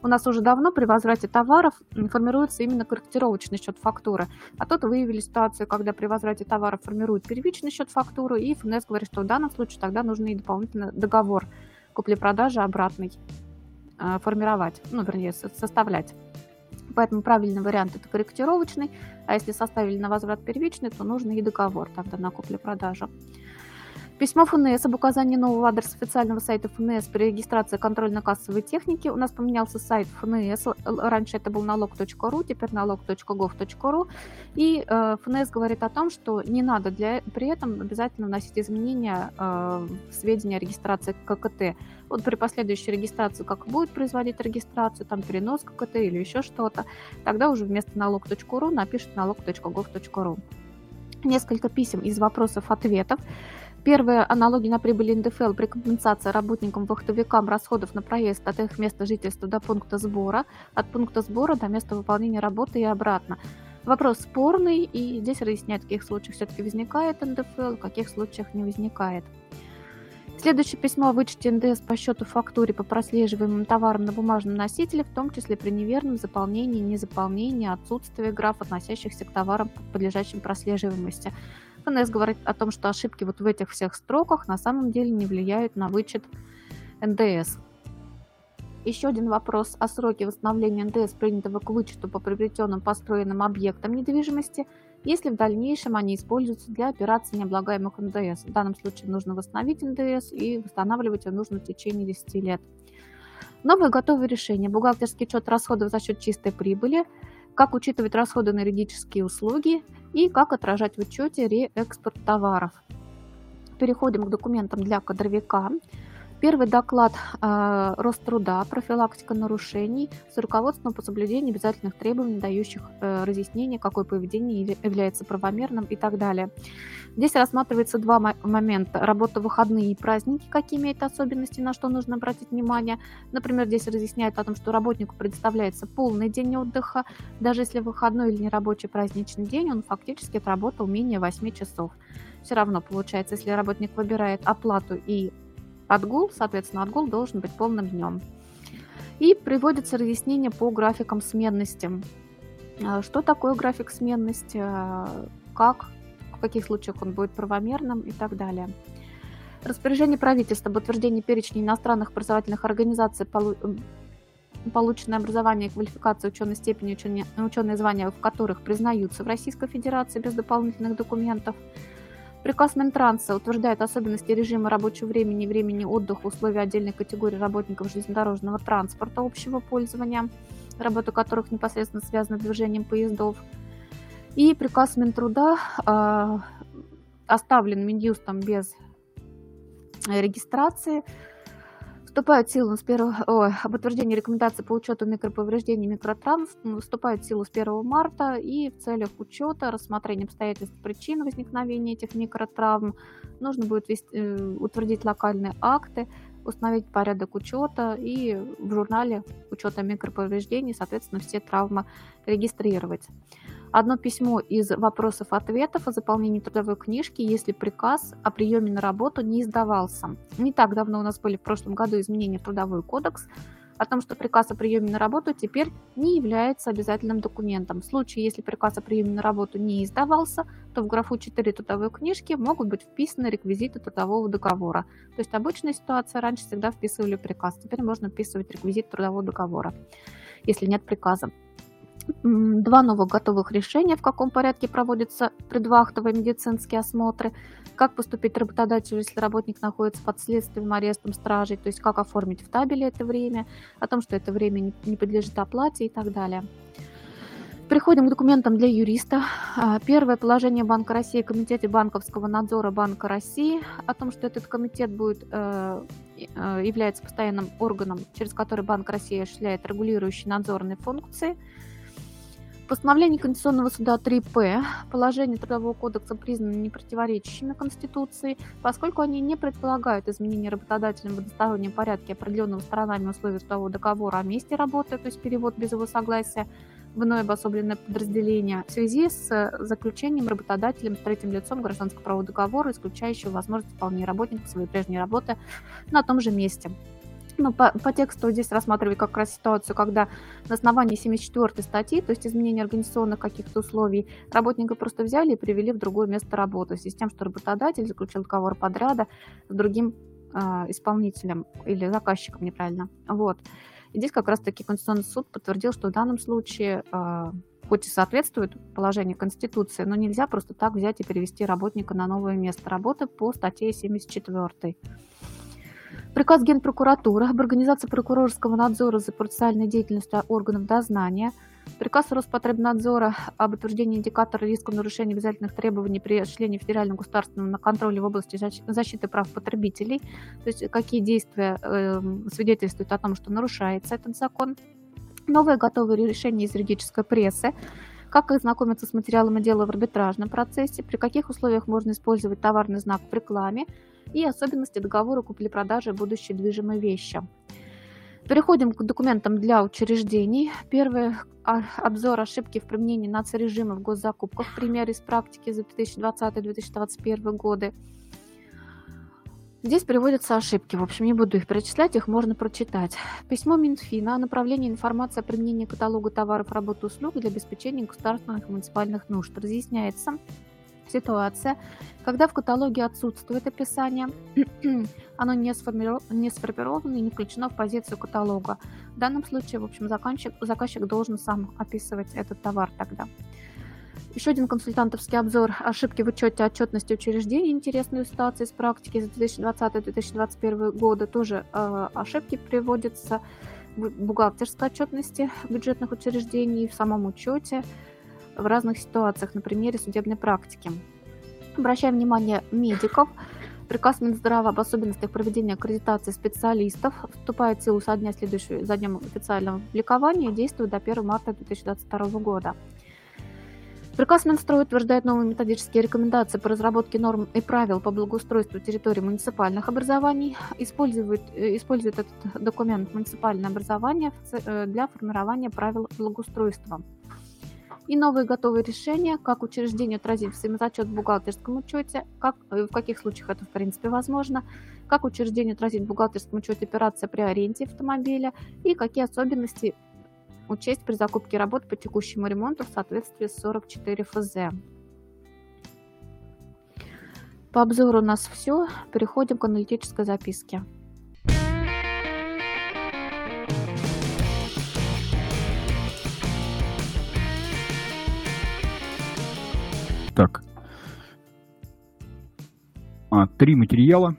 S3: У нас уже давно при возврате товаров формируется именно корректировочный счет фактуры. А тут выявили ситуацию, когда при возврате товаров формируют первичный счет фактуры, и ФНС говорит, что в данном случае тогда нужен и дополнительный договор купли-продажи обратный. А, формировать, ну, вернее, составлять. Поэтому правильный вариант это корректировочный, а если составили на возврат первичный, то нужно и договор тогда на куплю-продажу. Письмо ФНС об указании нового адреса официального сайта ФНС при регистрации контрольно-кассовой техники. У нас поменялся сайт ФНС. Раньше это был налог.ру, теперь налог.gov.ру. И э, ФНС говорит о том, что не надо для, при этом обязательно вносить изменения э, в сведения о регистрации ККТ. Вот при последующей регистрации, как будет производить регистрацию, там перенос ККТ или еще что-то, тогда уже вместо налог.ру напишет налог.gov.ру. Несколько писем из вопросов-ответов. Первые аналоги на прибыль НДФЛ при компенсации работникам-вахтовикам расходов на проезд от их места жительства до пункта сбора, от пункта сбора до места выполнения работы и обратно. Вопрос спорный, и здесь разъясняют, в каких случаях все-таки возникает НДФЛ, в каких случаях не возникает. Следующее письмо о вычете НДС по счету фактуре по прослеживаемым товарам на бумажном носителе, в том числе при неверном заполнении, незаполнении, отсутствии граф, относящихся к товарам, подлежащим прослеживаемости. ФНС говорит о том, что ошибки вот в этих всех строках на самом деле не влияют на вычет НДС. Еще один вопрос о сроке восстановления НДС, принятого к вычету по приобретенным построенным объектам недвижимости, если в дальнейшем они используются для операций необлагаемых НДС. В данном случае нужно восстановить НДС и восстанавливать его нужно в течение 10 лет. Новые готовые решения. Бухгалтерский учет расходов за счет чистой прибыли – как учитывать расходы на юридические услуги и как отражать в учете реэкспорт товаров. Переходим к документам для кадровика. Первый доклад э, Роструда «Профилактика нарушений» с руководством по соблюдению обязательных требований, дающих э, разъяснение, какое поведение является правомерным и так далее. Здесь рассматривается два момента. Работа в выходные и праздники, какие имеют особенности, на что нужно обратить внимание. Например, здесь разъясняют о том, что работнику предоставляется полный день отдыха. Даже если выходной или нерабочий праздничный день, он фактически отработал менее 8 часов. Все равно получается, если работник выбирает оплату и отгул, соответственно, отгул должен быть полным днем. И приводится разъяснение по графикам сменности. А, что такое график сменности, а, как, в каких случаях он будет правомерным и так далее. Распоряжение правительства об утверждении перечня иностранных образовательных организаций, полученное образование и квалификация ученой степени, ученые, ученые звания в которых признаются в Российской Федерации без дополнительных документов – Приказ Минтранса утверждает особенности режима рабочего времени времени отдыха, условия отдельной категории работников железнодорожного транспорта общего пользования, работа которых непосредственно связана с движением поездов. И приказ Минтруда э, оставлен Минюстом без регистрации. Вступает в силу с 1, ой, об утверждении рекомендаций по учету микроповреждений микротравм вступает в силу с 1 марта и в целях учета, рассмотрения обстоятельств причин возникновения этих микротравм нужно будет вести, э, утвердить локальные акты, установить порядок учета и в журнале учета микроповреждений, соответственно, все травмы регистрировать. Одно письмо из вопросов-ответов о заполнении трудовой книжки, если приказ о приеме на работу не издавался. Не так давно у нас были в прошлом году изменения в Трудовой кодекс о том, что приказ о приеме на работу теперь не является обязательным документом. В случае, если приказ о приеме на работу не издавался, то в графу 4 трудовой книжки могут быть вписаны реквизиты трудового договора. То есть обычная ситуация, раньше всегда вписывали приказ, теперь можно вписывать реквизит трудового договора, если нет приказа два новых готовых решения, в каком порядке проводятся предвахтовые медицинские осмотры, как поступить работодателю, если работник находится под следствием, арестом, стражей, то есть как оформить в табеле это время, о том, что это время не подлежит оплате и так далее. Переходим к документам для юриста. А, первое положение Банка России, Комитете банковского надзора Банка России о том, что этот комитет будет, э, э, является постоянным органом, через который Банк России осуществляет регулирующие надзорные функции – Постановление Конституционного суда 3П положения Трудового кодекса признаны непротиворечащими Конституции, поскольку они не предполагают изменения работодателем в одностороннем порядке определенного сторонами условий трудового договора о месте работы, то есть перевод без его согласия в иное обособленное подразделение в связи с заключением работодателем с третьим лицом гражданского правового договора, исключающего возможность выполнения работника своей прежней работы на том же месте ну, по, по тексту здесь рассматривали как раз ситуацию, когда на основании 74 статьи, то есть изменения организационных каких-то условий, работника просто взяли и привели в другое место работы, в связи с тем, что работодатель заключил договор подряда с другим э, исполнителем или заказчиком неправильно. Вот. И здесь как раз-таки Конституционный суд подтвердил, что в данном случае э, хоть и соответствует положению Конституции, но нельзя просто так взять и перевести работника на новое место работы по статье 74. Приказ Генпрокуратуры об организации прокурорского надзора за процессуальной деятельностью органов дознания, приказ Роспотребнадзора об утверждении индикатора риска нарушения обязательных требований при осуществлении федерального государственного контроля в области защиты прав потребителей, то есть какие действия э, свидетельствуют о том, что нарушается этот закон. Новые готовые решения из юридической прессы, как ознакомиться с материалами дела в арбитражном процессе, при каких условиях можно использовать товарный знак в рекламе, и особенности договора купли-продажи будущей движимой вещи. Переходим к документам для учреждений. Первый обзор ошибки в применении нацрежима в госзакупках. Пример из практики за 2020-2021 годы. Здесь приводятся ошибки. В общем, не буду их перечислять, их можно прочитать. Письмо Минфина о направлении информации о применении каталога товаров, работ и услуг для обеспечения государственных и муниципальных нужд. Разъясняется, ситуация, когда в каталоге отсутствует описание, оно не, сформировано, не сформировано и не включено в позицию каталога. В данном случае, в общем, заказчик, заказчик должен сам описывать этот товар тогда. Еще один консультантовский обзор ошибки в учете отчетности учреждений. Интересные ситуации из практики за 2020-2021 года. Тоже э, ошибки приводятся в бухгалтерской отчетности бюджетных учреждений, в самом учете в разных ситуациях на примере судебной практики. Обращаем внимание медиков. Приказ Минздрава об особенностях проведения аккредитации специалистов вступает в силу со дня следующего за днем официального публикования и действует до 1 марта 2022 года. Приказ Минстроя утверждает новые методические рекомендации по разработке норм и правил по благоустройству территории муниципальных образований. Использует, э, использует этот документ муниципальное образование э, для формирования правил благоустройства и новые готовые решения, как учреждение отразить взаимозачет в бухгалтерском учете, как, э, в каких случаях это в принципе возможно, как учреждение отразить в бухгалтерском учете операция при аренде автомобиля и какие особенности учесть при закупке работ по текущему ремонту в соответствии с 44 ФЗ. По обзору у нас все. Переходим к аналитической записке.
S1: Так. А, три материала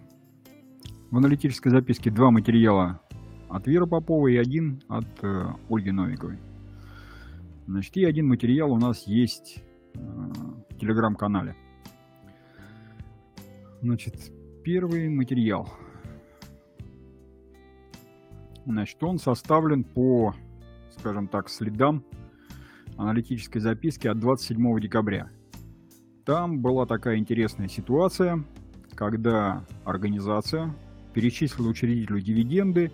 S1: в аналитической записке. Два материала от Веры Поповой и один от э, Ольги Новиковой. Значит, и один материал у нас есть э, в телеграм-канале. Значит, первый материал. Значит, он составлен по, скажем так, следам аналитической записки от 27 декабря. Там была такая интересная ситуация, когда организация перечислила учредителю дивиденды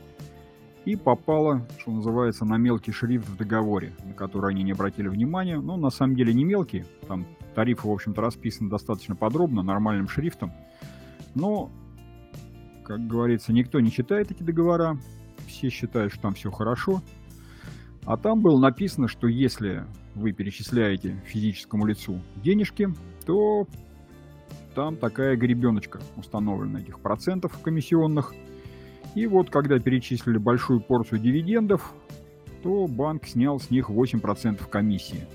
S1: и попала, что называется, на мелкий шрифт в договоре, на который они не обратили внимания. Но на самом деле не мелкий, там тарифы, в общем-то, расписаны достаточно подробно, нормальным шрифтом. Но, как говорится, никто не читает эти договора, все считают, что там все хорошо. А там было написано, что если вы перечисляете физическому лицу денежки, то там такая гребеночка установлена этих процентов комиссионных. И вот когда перечислили большую порцию дивидендов, то банк снял с них 8% комиссии.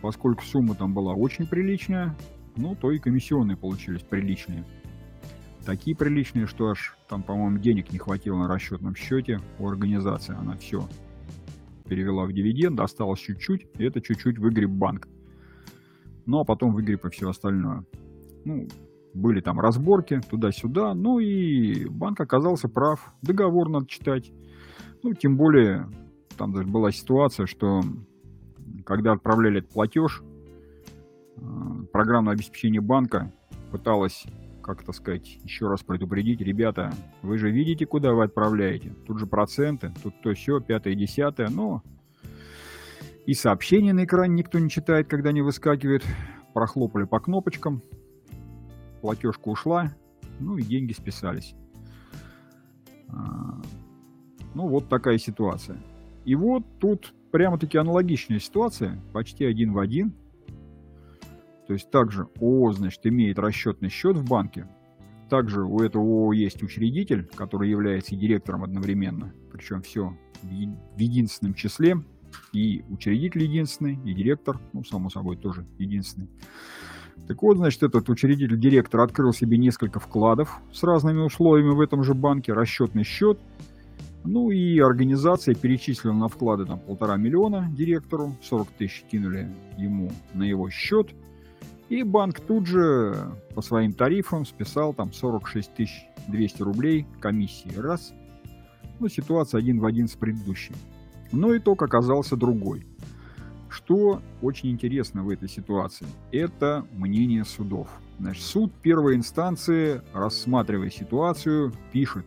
S1: Поскольку сумма там была очень приличная, ну, то и комиссионные получились приличные. Такие приличные, что аж там, по-моему, денег не хватило на расчетном счете у организации. Она все перевела в дивиденд, осталось чуть-чуть, и это чуть-чуть выгреб банк. Ну, а потом выгреб и все остальное. Ну, были там разборки туда-сюда, ну и банк оказался прав. Договор надо читать. Ну, тем более, там даже была ситуация, что когда отправляли этот платеж, э, программное обеспечение банка пыталось как то сказать, еще раз предупредить, ребята, вы же видите, куда вы отправляете. Тут же проценты, тут то все, пятое, десятое, но и сообщения на экране никто не читает, когда не выскакивает. Прохлопали по кнопочкам, платежка ушла, ну и деньги списались. А, ну вот такая ситуация. И вот тут прямо-таки аналогичная ситуация, почти один в один – то есть также ООО, значит, имеет расчетный счет в банке. Также у этого ООО есть учредитель, который является и директором одновременно. Причем все в единственном числе. И учредитель единственный, и директор, ну, само собой, тоже единственный. Так вот, значит, этот учредитель-директор открыл себе несколько вкладов с разными условиями в этом же банке, расчетный счет. Ну и организация перечислила на вклады там полтора миллиона директору, 40 тысяч кинули ему на его счет – и банк тут же по своим тарифам списал там 46 200 рублей комиссии. Раз. Ну, ситуация один в один с предыдущей. Но итог оказался другой. Что очень интересно в этой ситуации? Это мнение судов. Значит, суд первой инстанции, рассматривая ситуацию, пишет,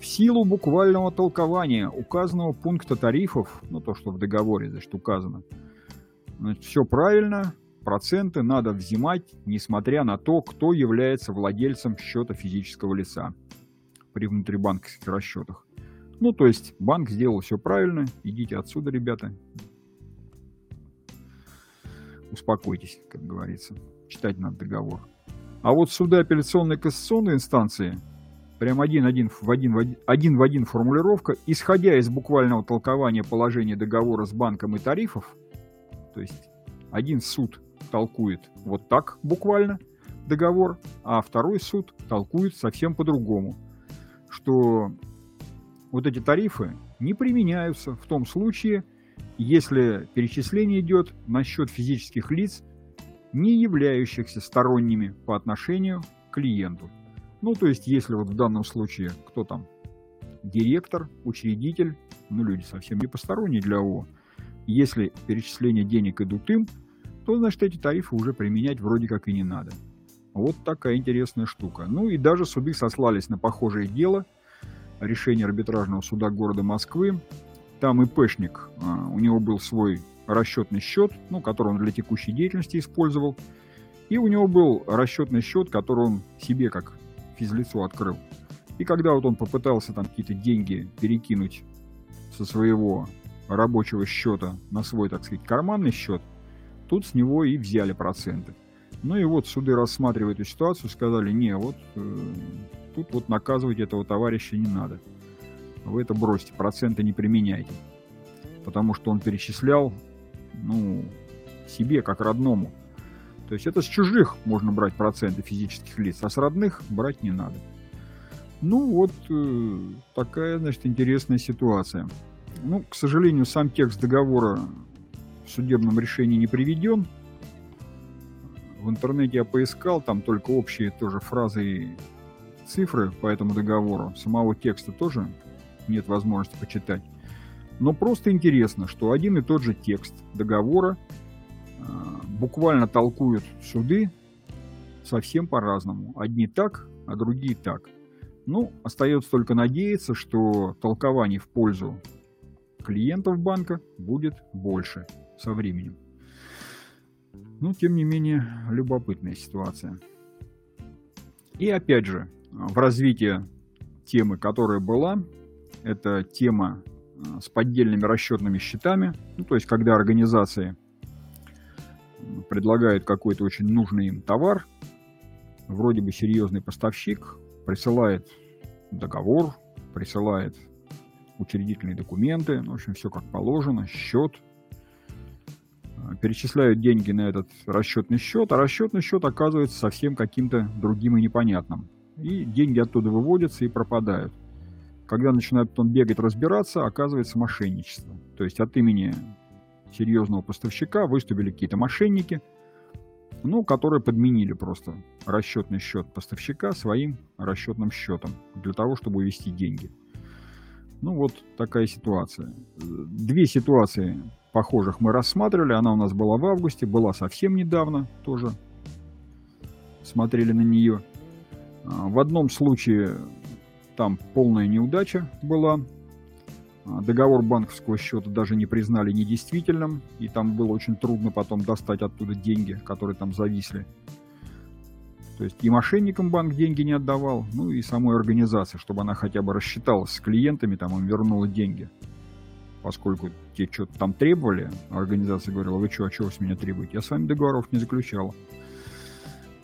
S1: в силу буквального толкования указанного пункта тарифов, ну то, что в договоре, значит, указано, значит, все правильно, проценты надо взимать, несмотря на то, кто является владельцем счета физического лица при внутрибанковских расчетах. Ну, то есть банк сделал все правильно, идите отсюда, ребята. Успокойтесь, как говорится. Читать надо договор. А вот суды апелляционной кассационной инстанции, прям один-один в один, в один, один в один формулировка, исходя из буквального толкования положения договора с банком и тарифов, то есть один суд толкует вот так буквально договор, а второй суд толкует совсем по-другому, что вот эти тарифы не применяются в том случае, если перечисление идет на счет физических лиц, не являющихся сторонними по отношению к клиенту. Ну, то есть, если вот в данном случае кто там, директор, учредитель, ну, люди совсем не посторонние для ООО, если перечисления денег идут им, то, значит, эти тарифы уже применять вроде как и не надо. Вот такая интересная штука. Ну и даже суды сослались на похожее дело. Решение арбитражного суда города Москвы. Там ИПшник, а, у него был свой расчетный счет, ну, который он для текущей деятельности использовал. И у него был расчетный счет, который он себе как физлицо открыл. И когда вот он попытался там какие-то деньги перекинуть со своего рабочего счета на свой, так сказать, карманный счет – Тут с него и взяли проценты. Ну и вот суды рассматривая эту ситуацию, сказали, не, вот э, тут вот наказывать этого товарища не надо. Вы это бросьте, проценты не применяйте. Потому что он перечислял, ну, себе как родному. То есть это с чужих можно брать проценты физических лиц, а с родных брать не надо. Ну вот э, такая, значит, интересная ситуация. Ну, к сожалению, сам текст договора в судебном решении не приведен. В интернете я поискал, там только общие тоже фразы и цифры по этому договору. Самого текста тоже нет возможности почитать. Но просто интересно, что один и тот же текст договора э, буквально толкуют суды совсем по-разному. Одни так, а другие так. Ну, остается только надеяться, что толкований в пользу клиентов банка будет больше со временем. Но, тем не менее, любопытная ситуация. И опять же, в развитии темы, которая была, это тема э, с поддельными расчетными счетами. Ну, то есть, когда организации предлагают какой-то очень нужный им товар, вроде бы серьезный поставщик присылает договор, присылает учредительные документы, в общем, все как положено, счет, перечисляют деньги на этот расчетный счет, а расчетный счет оказывается совсем каким-то другим и непонятным. И деньги оттуда выводятся и пропадают. Когда начинают потом бегать, разбираться, оказывается мошенничество. То есть от имени серьезного поставщика выступили какие-то мошенники, ну, которые подменили просто расчетный счет поставщика своим расчетным счетом для того, чтобы увести деньги. Ну, вот такая ситуация. Две ситуации похожих мы рассматривали. Она у нас была в августе, была совсем недавно тоже. Смотрели на нее. А, в одном случае там полная неудача была. А, договор банковского счета даже не признали недействительным, и там было очень трудно потом достать оттуда деньги, которые там зависли. То есть и мошенникам банк деньги не отдавал, ну и самой организации, чтобы она хотя бы рассчиталась с клиентами, там им вернула деньги поскольку те что-то там требовали, организация говорила, вы что, а чего с меня требуете? Я с вами договоров не заключал.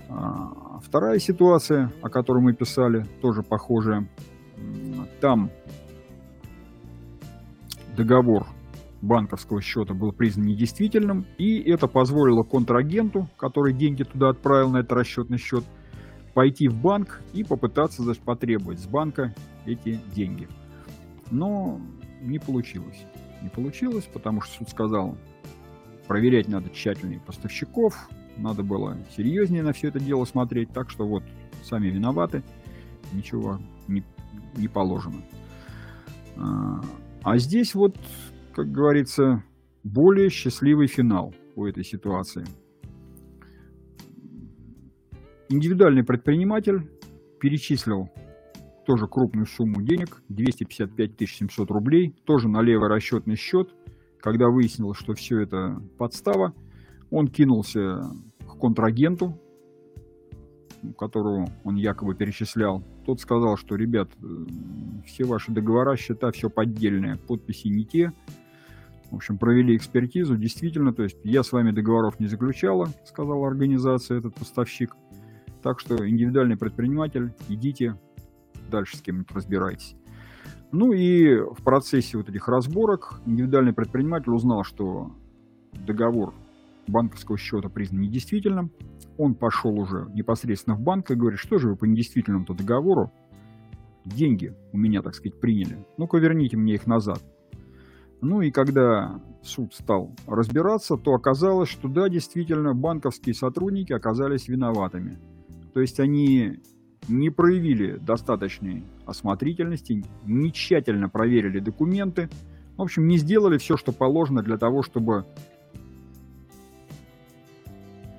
S1: А, вторая ситуация, о которой мы писали, тоже похожая. Там договор банковского счета был признан недействительным, и это позволило контрагенту, который деньги туда отправил на этот расчетный счет, пойти в банк и попытаться значит, потребовать с банка эти деньги. Но не получилось не получилось, потому что суд сказал, проверять надо тщательнее поставщиков, надо было серьезнее на все это дело смотреть, так что вот, сами виноваты, ничего не, не положено. А, а здесь вот, как говорится, более счастливый финал у этой ситуации. Индивидуальный предприниматель перечислил тоже крупную сумму денег, 255 700 рублей, тоже на левый расчетный счет. Когда выяснилось, что все это подстава, он кинулся к контрагенту, которого он якобы перечислял. Тот сказал, что, ребят, э, все ваши договора, счета, все поддельные, подписи не те. В общем, провели экспертизу, действительно, то есть я с вами договоров не заключала, сказала организация, этот поставщик. Так что индивидуальный предприниматель, идите, дальше с кем-нибудь разбирайтесь. Ну и в процессе вот этих разборок индивидуальный предприниматель узнал, что договор банковского счета признан недействительным. Он пошел уже непосредственно в банк и говорит, что же вы по недействительному-то договору деньги у меня, так сказать, приняли. Ну-ка верните мне их назад. Ну и когда суд стал разбираться, то оказалось, что да, действительно, банковские сотрудники оказались виноватыми. То есть они не проявили достаточной осмотрительности, не тщательно проверили документы, в общем, не сделали все, что положено для того, чтобы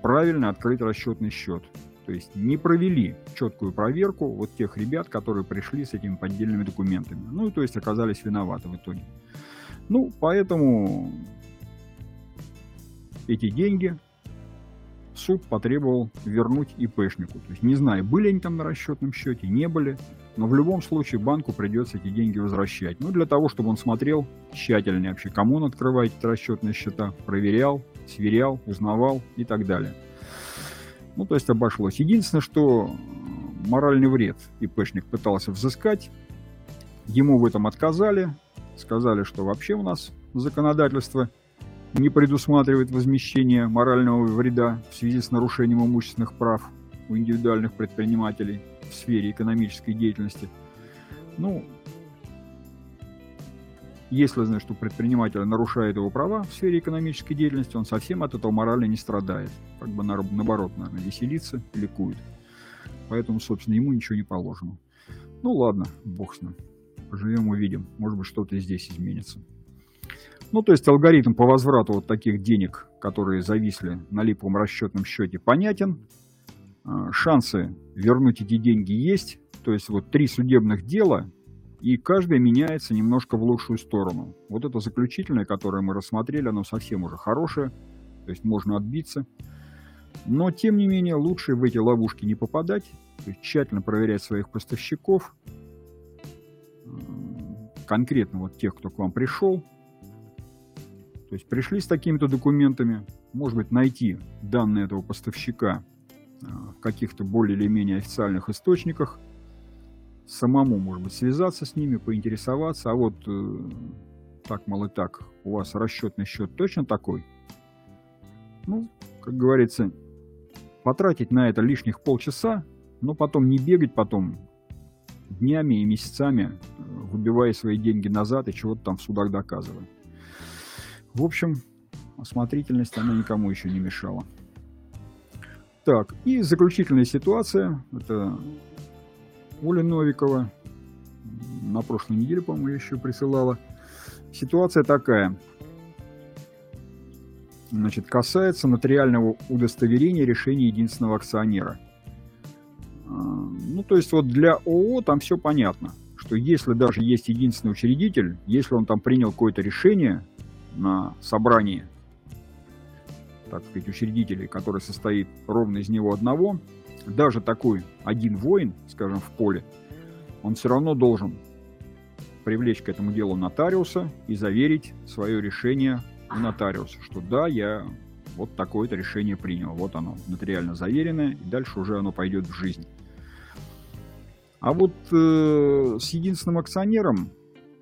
S1: правильно открыть расчетный счет. То есть не провели четкую проверку вот тех ребят, которые пришли с этими поддельными документами. Ну, то есть оказались виноваты в итоге. Ну, поэтому эти деньги суд потребовал вернуть ИПшнику. То есть не знаю, были они там на расчетном счете, не были, но в любом случае банку придется эти деньги возвращать. Ну, для того, чтобы он смотрел тщательнее вообще, кому он открывает эти расчетные счета, проверял, сверял, узнавал и так далее. Ну, то есть обошлось. Единственное, что моральный вред ИПшник пытался взыскать, ему в этом отказали, сказали, что вообще у нас законодательство – не предусматривает возмещение морального вреда в связи с нарушением имущественных прав у индивидуальных предпринимателей в сфере экономической деятельности. Ну, если, значит, у предпринимателя нарушает его права в сфере экономической деятельности, он совсем от этого морально не страдает. Как бы наоборот, наверное, веселится, ликует. Поэтому, собственно, ему ничего не положено. Ну ладно, бог с ним. Поживем, увидим. Может быть, что-то здесь изменится. Ну, то есть алгоритм по возврату вот таких денег, которые зависли на липовом расчетном счете, понятен. А, шансы вернуть эти деньги есть. То есть вот три судебных дела, и каждое меняется немножко в лучшую сторону. Вот это заключительное, которое мы рассмотрели, оно совсем уже хорошее, то есть можно отбиться. Но, тем не менее, лучше в эти ловушки не попадать, то есть тщательно проверять своих поставщиков, конкретно вот тех, кто к вам пришел. То есть пришли с такими-то документами, может быть, найти данные этого поставщика в каких-то более или менее официальных источниках, самому, может быть, связаться с ними, поинтересоваться, а вот э, так, мало так, у вас расчетный счет точно такой? Ну, как говорится, потратить на это лишних полчаса, но потом не бегать потом днями и месяцами, э, выбивая свои деньги назад и чего-то там в судах доказывая. В общем, осмотрительность она никому еще не мешала. Так, и заключительная ситуация. Это Оля Новикова. На прошлой неделе, по-моему, еще присылала. Ситуация такая. Значит, касается нотариального удостоверения решения единственного акционера. А, ну, то есть вот для ООО там все понятно, что если даже есть единственный учредитель, если он там принял какое-то решение на собрании так сказать, учредителей, который состоит ровно из него одного, даже такой один воин, скажем, в поле, он все равно должен привлечь к этому делу нотариуса и заверить свое решение у нотариуса, что да, я вот такое-то решение принял. Вот оно, нотариально заверенное, и дальше уже оно пойдет в жизнь. А вот э, с единственным акционером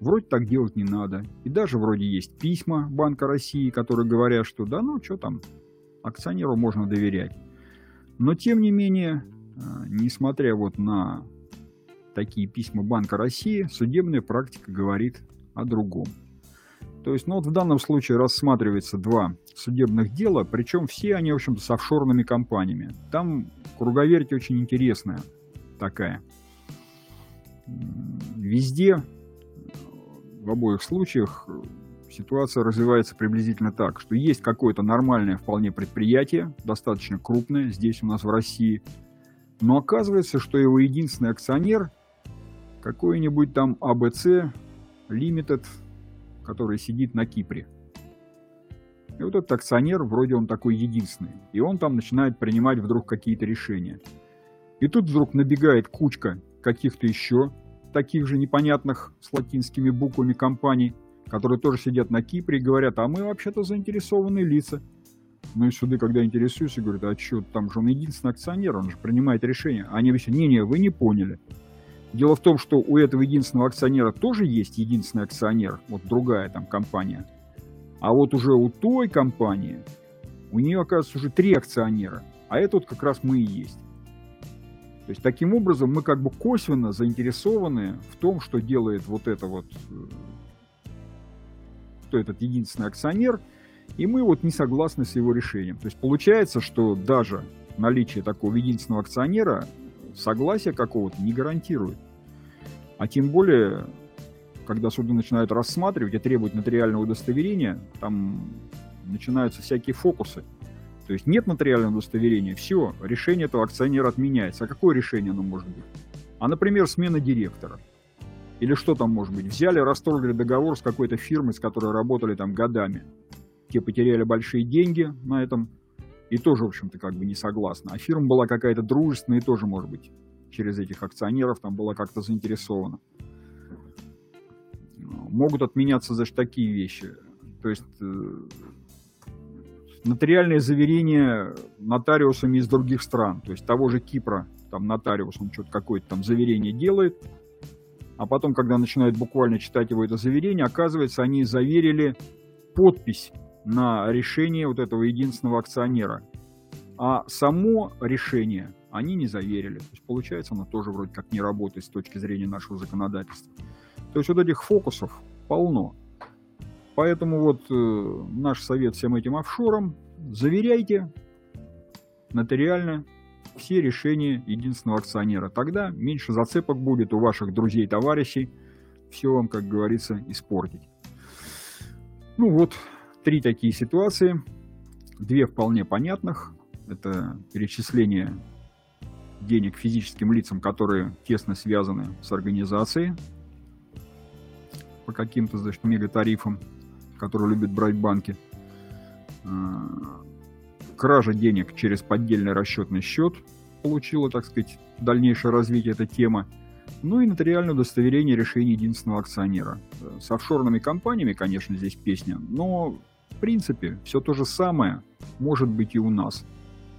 S1: вроде так делать не надо. И даже вроде есть письма Банка России, которые говорят, что да ну что там, акционеру можно доверять. Но тем не менее, э, несмотря вот на такие письма Банка России, судебная практика говорит о другом. То есть, ну вот в данном случае рассматривается два судебных дела, причем все они, в общем-то, с офшорными компаниями. Там круговерть очень интересная такая. Везде, в обоих случаях, ситуация развивается приблизительно так, что есть какое-то нормальное вполне предприятие, достаточно крупное, здесь у нас в России, но оказывается, что его единственный акционер какой-нибудь там ABC Limited, который сидит на Кипре. И вот этот акционер, вроде он такой единственный, и он там начинает принимать вдруг какие-то решения. И тут вдруг набегает кучка каких-то еще таких же непонятных с латинскими буквами компаний – которые тоже сидят на Кипре и говорят, а мы вообще-то заинтересованные лица. Ну и суды, когда интересуются, говорят, а что, там же он единственный акционер, он же принимает решение. Они говорят, не-не, вы не поняли. Дело в том, что у этого единственного акционера тоже есть единственный акционер, вот другая там компания. А вот уже у той компании, у нее, оказывается, уже три акционера. А это вот как раз мы и есть. То есть таким образом мы как бы косвенно заинтересованы в том, что делает вот это вот э, кто этот единственный акционер, и мы вот не согласны с его решением. То есть получается, что даже наличие такого единственного акционера согласия какого-то не гарантирует. А тем более, когда суды начинают рассматривать и требовать нотариального удостоверения, там начинаются всякие фокусы. То есть нет нотариального удостоверения, все, решение этого акционера отменяется. А какое решение оно может быть? А, например, смена директора – или что там может быть? Взяли, расторгли договор с какой-то фирмой, с которой работали там годами. Те потеряли большие деньги на этом и тоже, в общем-то, как бы не согласны. А фирма была какая-то дружественная и тоже, может быть, через этих акционеров там была как-то заинтересована. Могут отменяться за такие вещи. То есть нотариальное заверение нотариусами из других стран, то есть того же Кипра, там нотариус, он что-то какое-то там заверение делает, а потом, когда начинают буквально читать его это заверение, оказывается, они заверили подпись на решение вот этого единственного акционера. А само решение они не заверили. То есть, получается, оно тоже вроде как не работает с точки зрения нашего законодательства. То есть вот этих фокусов полно. Поэтому вот э, наш совет всем этим офшорам, заверяйте нотариально все решения единственного акционера. Тогда меньше зацепок будет у ваших друзей, товарищей все вам, как говорится, испортить. Ну вот, три такие ситуации. Две вполне понятных. Это перечисление денег физическим лицам, которые тесно связаны с организацией по каким-то, значит, мегатарифам, которые любят брать банки. А, кража денег через поддельный расчетный счет получила, так сказать, дальнейшее развитие этой темы. Ну и нотариальное удостоверение решения единственного акционера. С офшорными компаниями, конечно, здесь песня, но в принципе все то же самое может быть и у нас.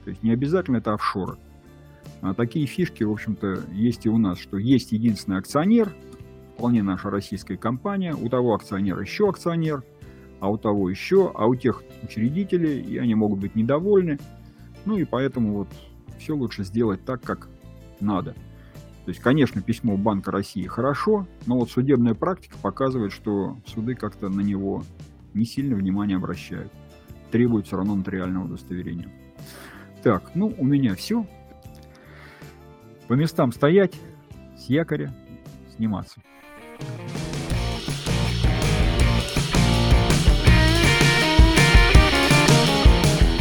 S1: То есть не обязательно это офшоры. А такие фишки, в общем-то, есть и у нас, что есть единственный акционер, вполне наша российская компания, у того акционера еще акционер, а у того еще, а у тех учредители, и они могут быть недовольны. Ну и поэтому вот все лучше сделать так, как надо. То есть, конечно, письмо Банка России хорошо, но вот судебная практика показывает, что суды как-то на него не сильно внимание обращают. Требуют все равно нотариального удостоверения. Так, ну, у меня все. По местам стоять, с якоря сниматься.